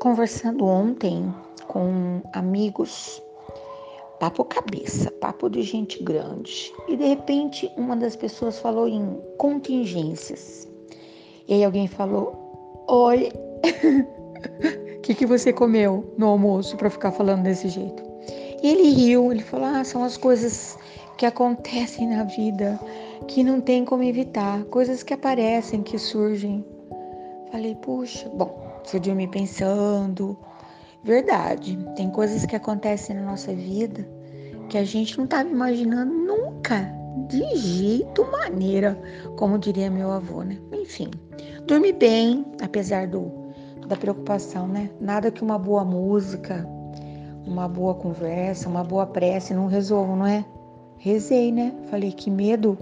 conversando ontem com amigos, papo cabeça, papo de gente grande, e de repente uma das pessoas falou em contingências. E aí alguém falou: Oi, o que, que você comeu no almoço para ficar falando desse jeito? E ele riu, ele falou: Ah, são as coisas que acontecem na vida que não tem como evitar, coisas que aparecem, que surgem. Falei, puxa, bom, fui dormir pensando. Verdade, tem coisas que acontecem na nossa vida que a gente não estava imaginando nunca, de jeito maneira, como diria meu avô, né? Enfim, dormi bem, apesar do, da preocupação, né? Nada que uma boa música, uma boa conversa, uma boa prece não resolvam, não é? Rezei, né? Falei que medo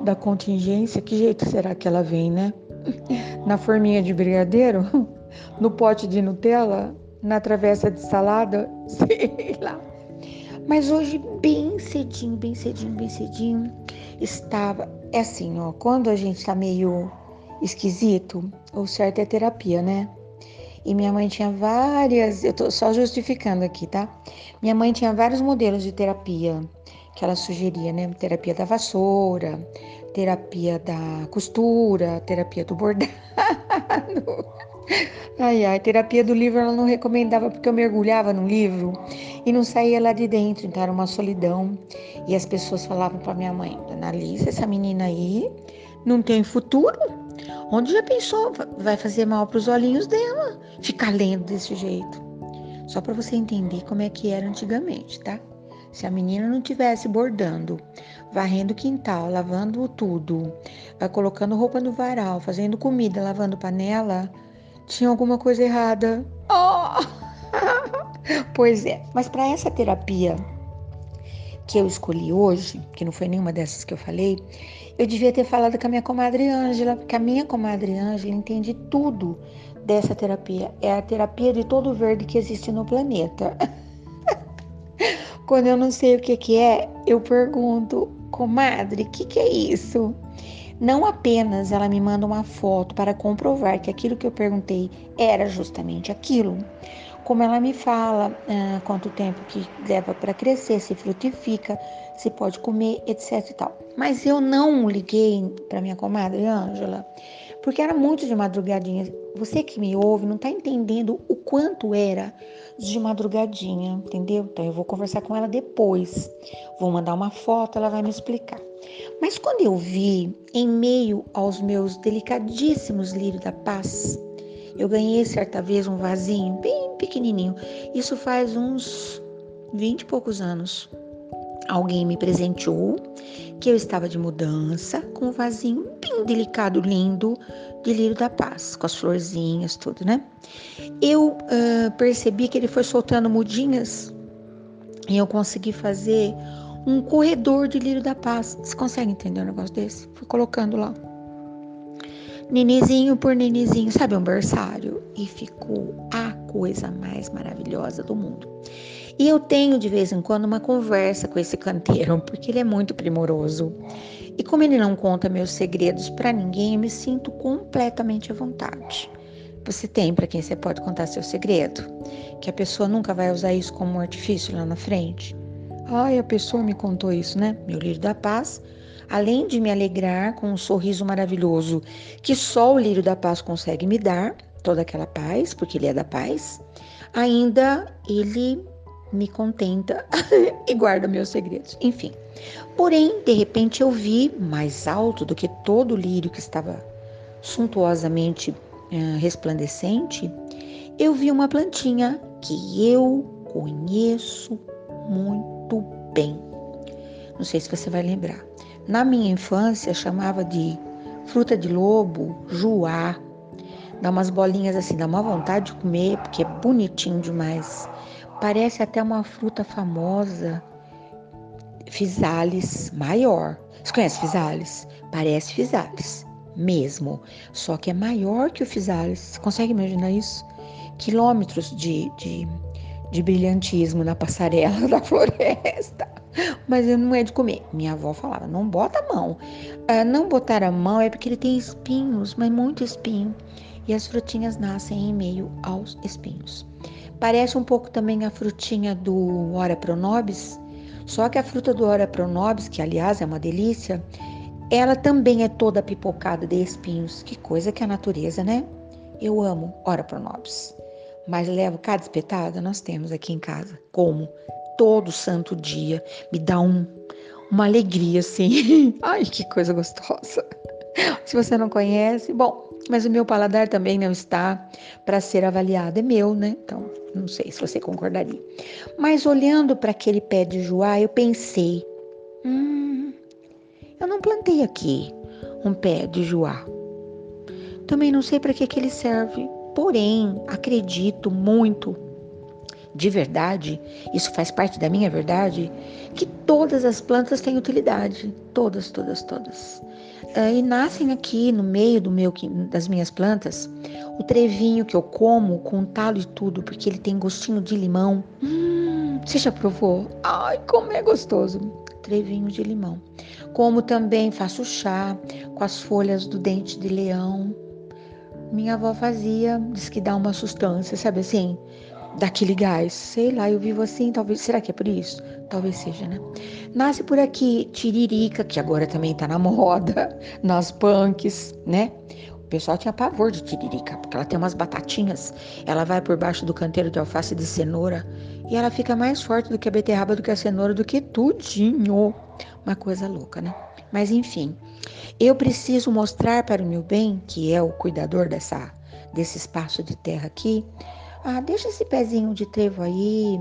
da contingência, que jeito será que ela vem, né? Na forminha de brigadeiro? No pote de Nutella? Na travessa de salada? Sei lá. Mas hoje, bem cedinho, bem cedinho, bem cedinho, estava. É assim, ó, quando a gente tá meio esquisito, o certo é terapia, né? E minha mãe tinha várias, eu tô só justificando aqui, tá? Minha mãe tinha vários modelos de terapia que ela sugeria, né? Terapia da vassoura, terapia da costura, terapia do bordado. Ai, ai, terapia do livro ela não recomendava porque eu mergulhava no livro e não saía lá de dentro, então era uma solidão. E as pessoas falavam para minha mãe: Alice, essa menina aí não tem futuro. Onde já pensou? Vai fazer mal para os olhinhos dela ficar lendo desse jeito. Só para você entender como é que era antigamente, tá? Se a menina não tivesse bordando, varrendo o quintal, lavando tudo, colocando roupa no varal, fazendo comida, lavando panela, tinha alguma coisa errada. Oh! pois é, mas para essa terapia que eu escolhi hoje, que não foi nenhuma dessas que eu falei, eu devia ter falado com a minha comadre Ângela, porque a minha comadre Ângela entende tudo dessa terapia. É a terapia de todo verde que existe no planeta. Quando eu não sei o que, que é, eu pergunto, comadre, o que, que é isso? Não apenas ela me manda uma foto para comprovar que aquilo que eu perguntei era justamente aquilo, como ela me fala ah, quanto tempo que leva para crescer, se frutifica, se pode comer, etc e tal. Mas eu não liguei para minha comadre Ângela, porque era muito de madrugadinha. Você que me ouve não está entendendo o quanto era de madrugadinha, entendeu? Então eu vou conversar com ela depois. Vou mandar uma foto, ela vai me explicar. Mas quando eu vi, em meio aos meus delicadíssimos lírios da paz, eu ganhei certa vez um vasinho bem pequenininho. Isso faz uns vinte e poucos anos. Alguém me presenteou que eu estava de mudança com um vasinho bem delicado, lindo, de lírio da paz, com as florzinhas, tudo, né? Eu uh, percebi que ele foi soltando mudinhas e eu consegui fazer um corredor de lírio da paz. Você consegue entender um negócio desse? Fui colocando lá. Nenizinho por nenizinho, sabe, um berçário. E ficou a coisa mais maravilhosa do mundo. E eu tenho de vez em quando uma conversa com esse canteiro, porque ele é muito primoroso. E como ele não conta meus segredos para ninguém, eu me sinto completamente à vontade. Você tem para quem você pode contar seu segredo? Que a pessoa nunca vai usar isso como um artifício lá na frente? Ai, a pessoa me contou isso, né? Meu lírio da paz, além de me alegrar com um sorriso maravilhoso que só o lírio da paz consegue me dar, toda aquela paz, porque ele é da paz, ainda ele me contenta e guarda meus segredos. Enfim. Porém, de repente eu vi mais alto do que todo o lírio que estava suntuosamente uh, resplandecente, eu vi uma plantinha que eu conheço muito bem. Não sei se você vai lembrar. Na minha infância chamava de fruta de lobo, juá. Dá umas bolinhas assim, dá uma vontade de comer, porque é bonitinho demais. Parece até uma fruta famosa, Fisales maior. Você conhece Fisales? Parece Fisales, mesmo. Só que é maior que o Fisales. Você consegue imaginar isso? Quilômetros de, de, de brilhantismo na passarela da floresta. Mas não é de comer. Minha avó falava: não bota a mão. Ah, não botar a mão é porque ele tem espinhos, mas muito espinho. e as frutinhas nascem em meio aos espinhos. Parece um pouco também a frutinha do Ora Pronobis, só que a fruta do Ora Pronobis, que aliás é uma delícia, ela também é toda pipocada de espinhos. Que coisa que a natureza, né? Eu amo Ora Pronobis. Mas levo cada espetada, nós temos aqui em casa. Como? Todo santo dia. Me dá um, uma alegria, assim. Ai, que coisa gostosa. Se você não conhece, bom, mas o meu paladar também não está para ser avaliado, é meu, né? Então, não sei se você concordaria. Mas olhando para aquele pé de joá, eu pensei: hum, eu não plantei aqui um pé de joá. Também não sei para que, que ele serve, porém, acredito muito de verdade, isso faz parte da minha verdade, que todas as plantas têm utilidade. Todas, todas, todas. Uh, e nascem aqui no meio do meu, das minhas plantas o trevinho que eu como com talo e tudo, porque ele tem gostinho de limão. Hum, você já provou? Ai, como é gostoso! Trevinho de limão. Como também faço chá com as folhas do dente de leão. Minha avó fazia, diz que dá uma sustância, sabe assim? daquele gás. Sei lá, eu vivo assim, talvez. Será que é por isso? Talvez seja, né? Nasce por aqui tiririca, que agora também tá na moda, nas punks, né? O pessoal tinha pavor de tiririca, porque ela tem umas batatinhas. Ela vai por baixo do canteiro de alface de cenoura e ela fica mais forte do que a beterraba, do que a cenoura, do que tudinho. Uma coisa louca, né? Mas enfim, eu preciso mostrar para o meu bem, que é o cuidador dessa, desse espaço de terra aqui, ah, deixa esse pezinho de trevo aí,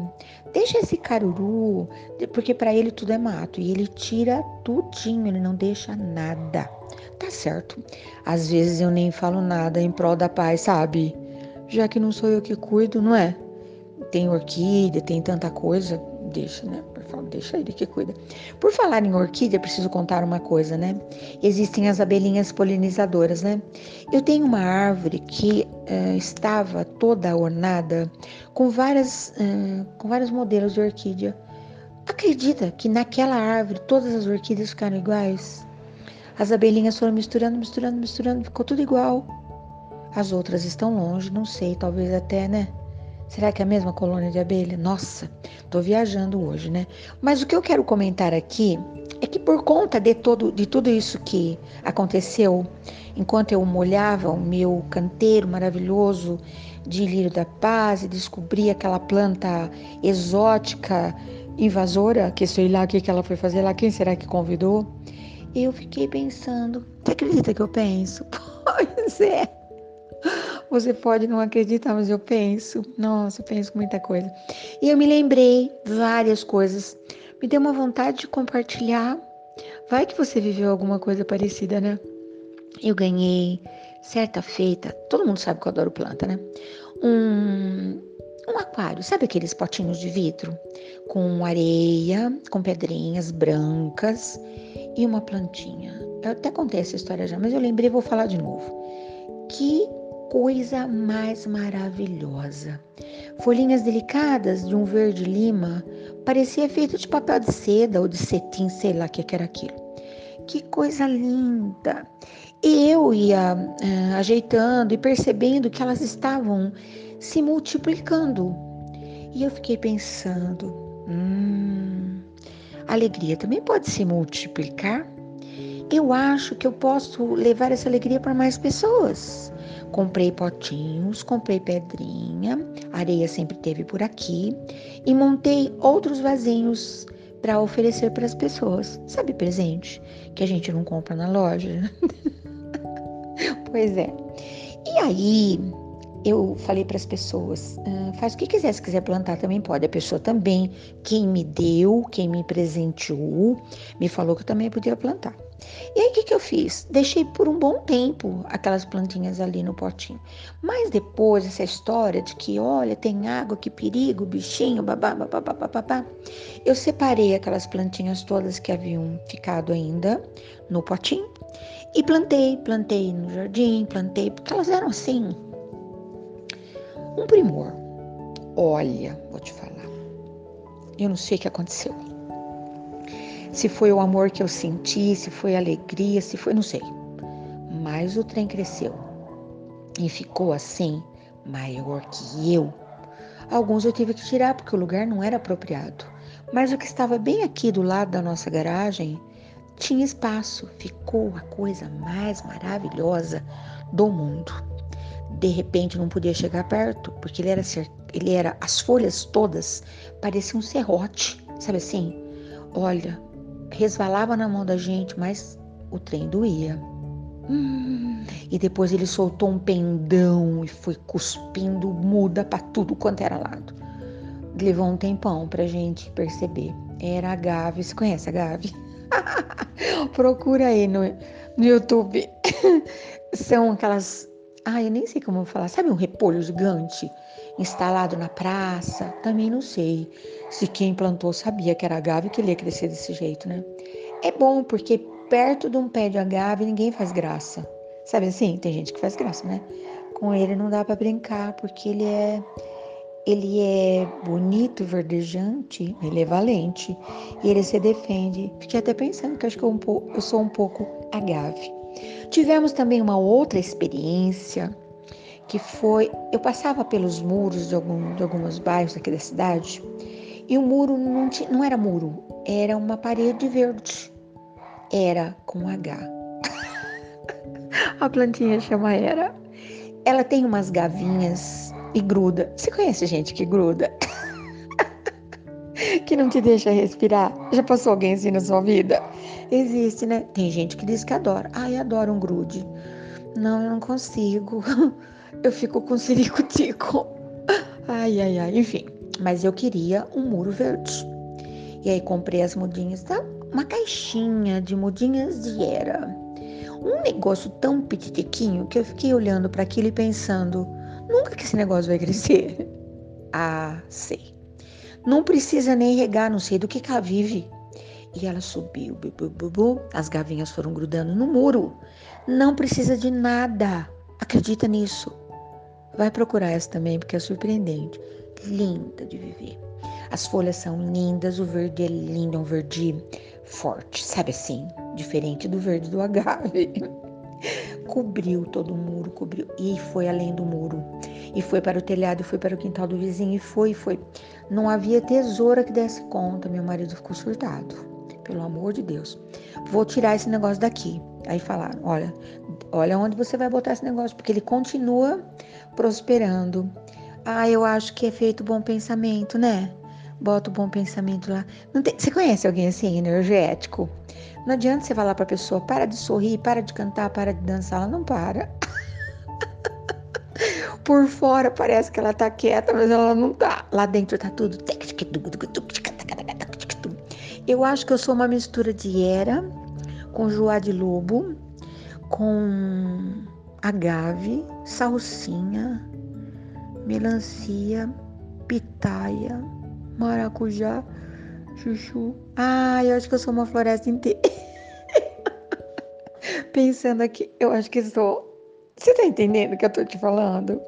deixa esse caruru, porque para ele tudo é mato e ele tira tudinho, ele não deixa nada. Tá certo. Às vezes eu nem falo nada em prol da paz, sabe? Já que não sou eu que cuido, não é? Tem orquídea, tem tanta coisa, deixa, né? deixa ele que cuida. Por falar em orquídea, preciso contar uma coisa, né? Existem as abelhinhas polinizadoras, né? Eu tenho uma árvore que uh, estava toda ornada com várias, uh, com vários modelos de orquídea. Acredita que naquela árvore todas as orquídeas ficaram iguais? As abelhinhas foram misturando, misturando, misturando, ficou tudo igual. As outras estão longe, não sei, talvez até, né? Será que é a mesma colônia de abelha? Nossa, tô viajando hoje, né? Mas o que eu quero comentar aqui é que por conta de, todo, de tudo isso que aconteceu, enquanto eu molhava o meu canteiro maravilhoso de lírio da paz e descobri aquela planta exótica, invasora, que sei lá o que, que ela foi fazer lá, quem será que convidou? Eu fiquei pensando, você acredita que eu penso? Pois é. Você pode não acreditar, mas eu penso. Nossa, eu penso muita coisa. E eu me lembrei várias coisas. Me deu uma vontade de compartilhar. Vai que você viveu alguma coisa parecida, né? Eu ganhei certa feita. Todo mundo sabe que eu adoro planta, né? Um, um aquário, sabe aqueles potinhos de vidro com areia, com pedrinhas brancas e uma plantinha. Eu até contei essa história já, mas eu lembrei vou falar de novo. Que coisa mais maravilhosa. Folhinhas delicadas de um verde lima, parecia feito de papel de seda ou de cetim, sei lá o que era aquilo. Que coisa linda! E eu ia uh, ajeitando e percebendo que elas estavam se multiplicando. E eu fiquei pensando, hum, alegria também pode se multiplicar? Eu acho que eu posso levar essa alegria para mais pessoas. Comprei potinhos, comprei pedrinha, areia sempre teve por aqui e montei outros vasinhos para oferecer para as pessoas. Sabe presente que a gente não compra na loja? pois é. E aí eu falei para as pessoas, ah, faz o que quiser, se quiser plantar também pode. A pessoa também, quem me deu, quem me presenteou, me falou que eu também podia plantar. E aí o que, que eu fiz? Deixei por um bom tempo aquelas plantinhas ali no potinho. Mas depois, essa história de que, olha, tem água, que perigo, bichinho, babá, babá, babá, babá, eu separei aquelas plantinhas todas que haviam ficado ainda no potinho e plantei, plantei no jardim, plantei, porque elas eram assim, um primor. Olha, vou te falar, eu não sei o que aconteceu se foi o amor que eu senti, se foi alegria, se foi, não sei. Mas o trem cresceu. e ficou assim, maior que eu. Alguns eu tive que tirar porque o lugar não era apropriado. Mas o que estava bem aqui do lado da nossa garagem tinha espaço. Ficou a coisa mais maravilhosa do mundo. De repente não podia chegar perto, porque ele era, ele era as folhas todas pareciam um serrote, sabe assim? Olha, resvalava na mão da gente, mas o trem doía. Hum, e depois ele soltou um pendão e foi cuspindo muda para tudo quanto era lado. Levou um tempão pra gente perceber. Era a Gavi. Você conhece a Gavi? Procura aí no, no YouTube. São aquelas. Ai, eu nem sei como falar. Sabe um repolho gigante instalado na praça? Também não sei se quem plantou sabia que era agave que ele ia crescer desse jeito, né? É bom porque perto de um pé de agave ninguém faz graça. Sabe assim? Tem gente que faz graça, né? Com ele não dá para brincar porque ele é ele é bonito, verdejante, ele é valente e ele se defende. Fiquei até pensando que acho que eu, um eu sou um pouco agave. Tivemos também uma outra experiência que foi eu passava pelos muros de, algum, de alguns bairros aqui da cidade e o muro não, tinha, não era muro, era uma parede verde. Era com H. A plantinha chama Era. Ela tem umas gavinhas e gruda. Você conhece gente que gruda? que não te deixa respirar? Já passou alguém assim na sua vida? Existe, né? Tem gente que diz que adora. Ai, adoro um grude. Não, eu não consigo. Eu fico com ciricutico. Ai, ai, ai. Enfim, mas eu queria um muro verde. E aí comprei as mudinhas, tá? Uma caixinha de mudinhas de era. Um negócio tão petitiquinho que eu fiquei olhando para aquilo e pensando: nunca que esse negócio vai crescer. Ah, sei. Não precisa nem regar, não sei do que, ela vive. E ela subiu, bu, bu, bu, as gavinhas foram grudando no muro. Não precisa de nada. Acredita nisso. Vai procurar essa também, porque é surpreendente. Linda de viver. As folhas são lindas, o verde é lindo, é um verde forte, sabe assim? Diferente do verde do agave. cobriu todo o muro, cobriu e foi além do muro. E foi para o telhado, e foi para o quintal do vizinho, e foi, foi. Não havia tesoura que desse conta. Meu marido ficou surtado. Pelo amor de Deus. Vou tirar esse negócio daqui. Aí falaram: olha, olha onde você vai botar esse negócio, porque ele continua prosperando. Ah, eu acho que é feito bom pensamento, né? Bota o bom pensamento lá. Tem... Você conhece alguém assim, energético? Não adianta você falar para a pessoa: para de sorrir, para de cantar, para de dançar. Ela não para. Por fora parece que ela tá quieta, mas ela não tá. Lá dentro tá tudo. Eu acho que eu sou uma mistura de era com joá de lobo, com agave, salsinha, melancia, pitaia, maracujá, chuchu. Ah, eu acho que eu sou uma floresta inteira. Pensando aqui, eu acho que sou. Você tá entendendo o que eu tô te falando?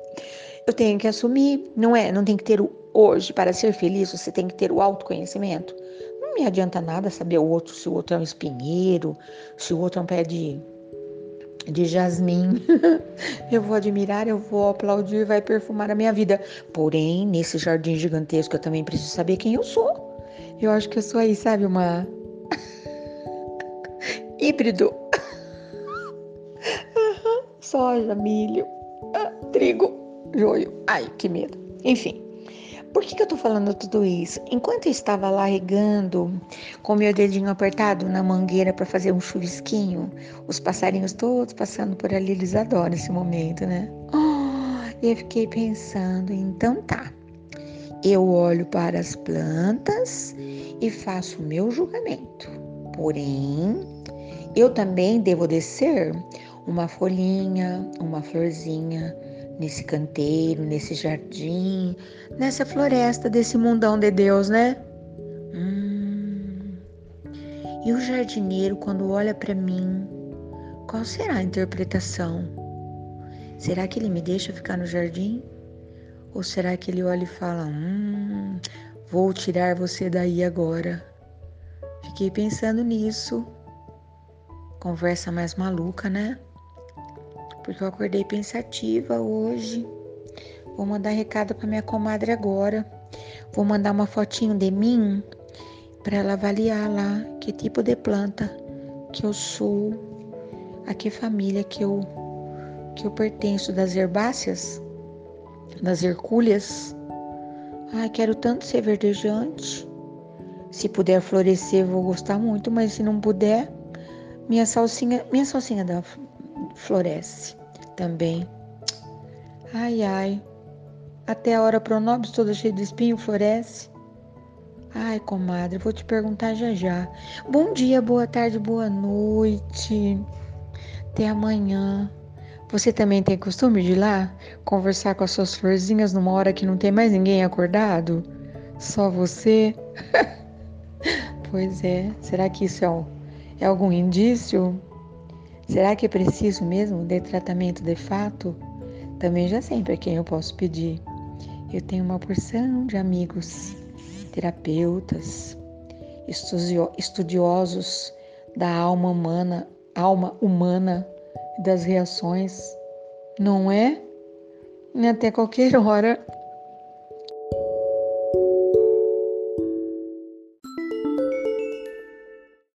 Eu tenho que assumir, não é? Não tem que ter o hoje para ser feliz, você tem que ter o autoconhecimento. Me adianta nada saber o outro, se o outro é um espinheiro, se o outro é um pé de de jasmim. eu vou admirar, eu vou aplaudir, vai perfumar a minha vida. Porém, nesse jardim gigantesco, eu também preciso saber quem eu sou. Eu acho que eu sou aí, sabe, uma híbrido. Soja, milho, ah, trigo, joio. Ai, que medo. Enfim. Por que, que eu tô falando tudo isso? Enquanto eu estava lá regando, com meu dedinho apertado na mangueira para fazer um chuvisquinho, os passarinhos todos passando por ali, eles adoram esse momento, né? Oh, e eu fiquei pensando, então tá. Eu olho para as plantas e faço o meu julgamento. Porém, eu também devo descer uma folhinha, uma florzinha, nesse canteiro, nesse jardim, nessa floresta desse mundão de Deus, né? Hum. E o jardineiro, quando olha para mim, qual será a interpretação? Será que ele me deixa ficar no jardim? Ou será que ele olha e fala: Hum, vou tirar você daí agora? Fiquei pensando nisso. Conversa mais maluca, né? Porque eu acordei pensativa hoje. Vou mandar recado para minha comadre agora. Vou mandar uma fotinho de mim para ela avaliar lá que tipo de planta que eu sou, a que família que eu que eu pertenço das herbáceas, das hercúleas. Ai, quero tanto ser verdejante. Se puder florescer, vou gostar muito, mas se não puder, minha salsinha, minha salsinha da floresce também. Ai, ai. Até a hora pronobis toda cheia de espinho floresce. Ai, comadre, vou te perguntar já já. Bom dia, boa tarde, boa noite. Até amanhã. Você também tem costume de ir lá conversar com as suas florzinhas numa hora que não tem mais ninguém acordado? Só você? pois é. Será que isso é, é algum indício? Será que é preciso mesmo de tratamento de fato? Também já sei para quem eu posso pedir. Eu tenho uma porção de amigos terapeutas, estudiosos da alma humana, alma humana das reações, não é? Até qualquer hora